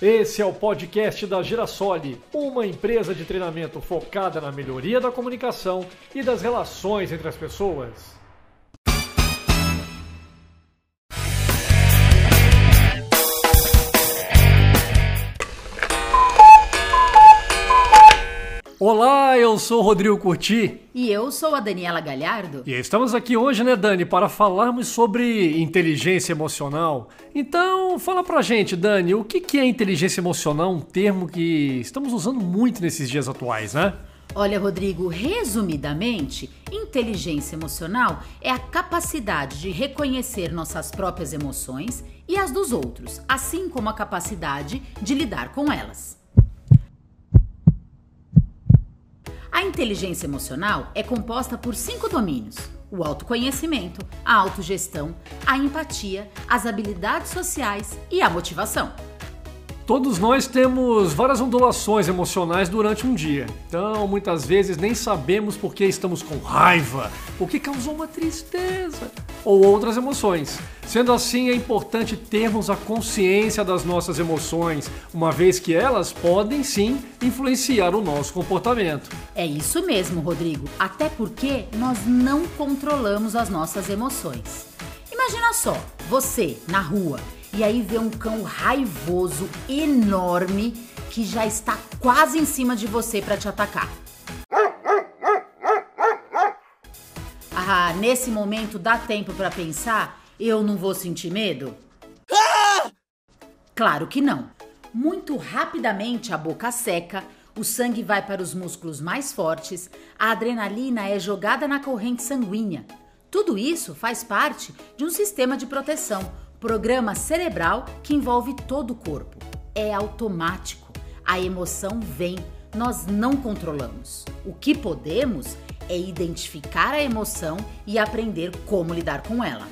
Esse é o podcast da Girasole, uma empresa de treinamento focada na melhoria da comunicação e das relações entre as pessoas. Olá, eu sou o Rodrigo Curti. E eu sou a Daniela Galhardo. E estamos aqui hoje, né, Dani, para falarmos sobre inteligência emocional. Então, fala pra gente, Dani, o que é inteligência emocional? Um termo que estamos usando muito nesses dias atuais, né? Olha, Rodrigo, resumidamente, inteligência emocional é a capacidade de reconhecer nossas próprias emoções e as dos outros, assim como a capacidade de lidar com elas. A inteligência emocional é composta por cinco domínios: o autoconhecimento, a autogestão, a empatia, as habilidades sociais e a motivação. Todos nós temos várias ondulações emocionais durante um dia. Então, muitas vezes nem sabemos por que estamos com raiva, o que causou uma tristeza ou outras emoções. Sendo assim, é importante termos a consciência das nossas emoções, uma vez que elas podem sim influenciar o nosso comportamento. É isso mesmo, Rodrigo. Até porque nós não controlamos as nossas emoções. Imagina só, você na rua e aí vê um cão raivoso, enorme, que já está quase em cima de você para te atacar. Ah, nesse momento dá tempo para pensar? Eu não vou sentir medo? Claro que não. Muito rapidamente a boca seca, o sangue vai para os músculos mais fortes, a adrenalina é jogada na corrente sanguínea. Tudo isso faz parte de um sistema de proteção, programa cerebral que envolve todo o corpo. É automático. A emoção vem, nós não controlamos. O que podemos é identificar a emoção e aprender como lidar com ela.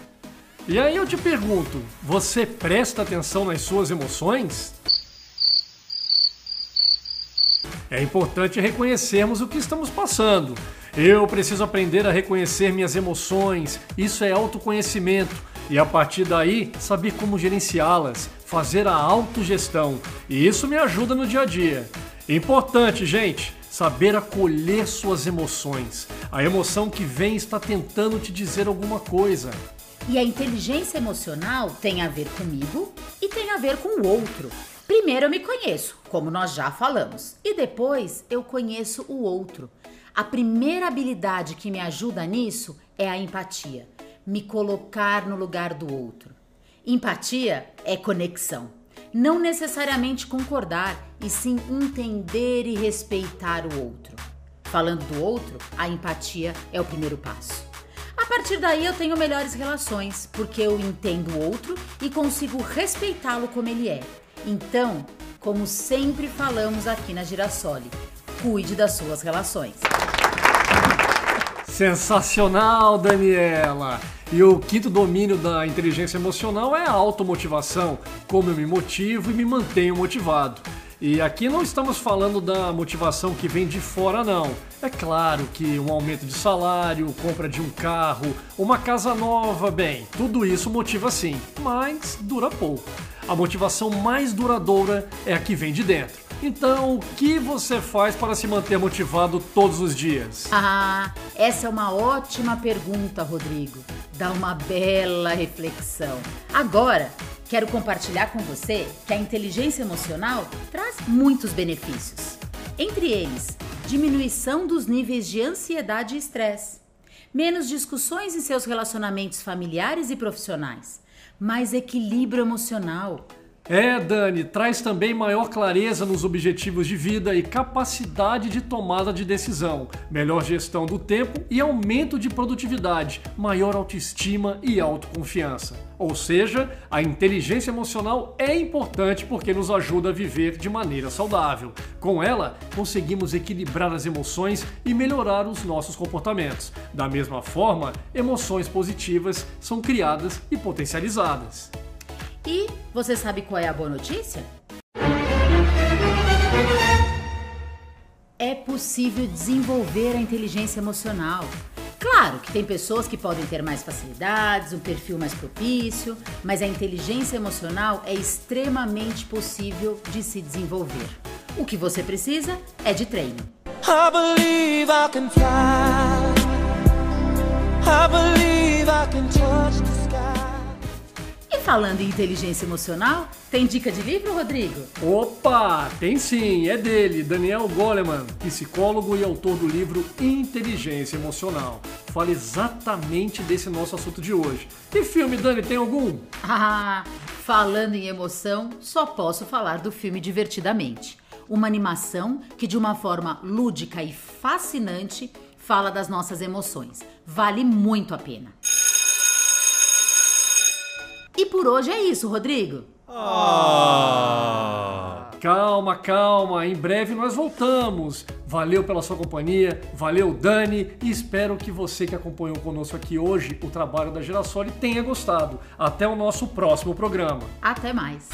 E aí eu te pergunto, você presta atenção nas suas emoções? É importante reconhecermos o que estamos passando. Eu preciso aprender a reconhecer minhas emoções. Isso é autoconhecimento e a partir daí saber como gerenciá-las, fazer a autogestão. E isso me ajuda no dia a dia. Importante, gente, saber acolher suas emoções. A emoção que vem está tentando te dizer alguma coisa. E a inteligência emocional tem a ver comigo e tem a ver com o outro. Primeiro eu me conheço, como nós já falamos, e depois eu conheço o outro. A primeira habilidade que me ajuda nisso é a empatia me colocar no lugar do outro. Empatia é conexão. Não necessariamente concordar, e sim entender e respeitar o outro. Falando do outro, a empatia é o primeiro passo. A partir daí eu tenho melhores relações, porque eu entendo o outro e consigo respeitá-lo como ele é. Então, como sempre falamos aqui na Girasole, cuide das suas relações. Sensacional, Daniela! E o quinto domínio da inteligência emocional é a automotivação, como eu me motivo e me mantenho motivado. E aqui não estamos falando da motivação que vem de fora, não. É claro que um aumento de salário, compra de um carro, uma casa nova, bem, tudo isso motiva sim, mas dura pouco. A motivação mais duradoura é a que vem de dentro. Então, o que você faz para se manter motivado todos os dias? Ah, essa é uma ótima pergunta, Rodrigo. Dá uma bela reflexão. Agora, quero compartilhar com você que a inteligência emocional traz muitos benefícios. Entre eles, diminuição dos níveis de ansiedade e estresse, menos discussões em seus relacionamentos familiares e profissionais, mais equilíbrio emocional é, Dani, traz também maior clareza nos objetivos de vida e capacidade de tomada de decisão, melhor gestão do tempo e aumento de produtividade, maior autoestima e autoconfiança. Ou seja, a inteligência emocional é importante porque nos ajuda a viver de maneira saudável. Com ela, conseguimos equilibrar as emoções e melhorar os nossos comportamentos. Da mesma forma, emoções positivas são criadas e potencializadas. E você sabe qual é a boa notícia? É possível desenvolver a inteligência emocional. Claro que tem pessoas que podem ter mais facilidades, um perfil mais propício, mas a inteligência emocional é extremamente possível de se desenvolver. O que você precisa é de treino. I falando em inteligência emocional, tem dica de livro, Rodrigo? Opa, tem sim, é dele, Daniel Goleman, psicólogo e autor do livro Inteligência Emocional. Fala exatamente desse nosso assunto de hoje. E filme, Dani, tem algum? Ah, falando em emoção, só posso falar do filme Divertidamente. Uma animação que, de uma forma lúdica e fascinante, fala das nossas emoções. Vale muito a pena. E por hoje é isso, Rodrigo. Ah. Calma, calma, em breve nós voltamos. Valeu pela sua companhia, valeu Dani e espero que você que acompanhou conosco aqui hoje o trabalho da Girassol tenha gostado. Até o nosso próximo programa. Até mais.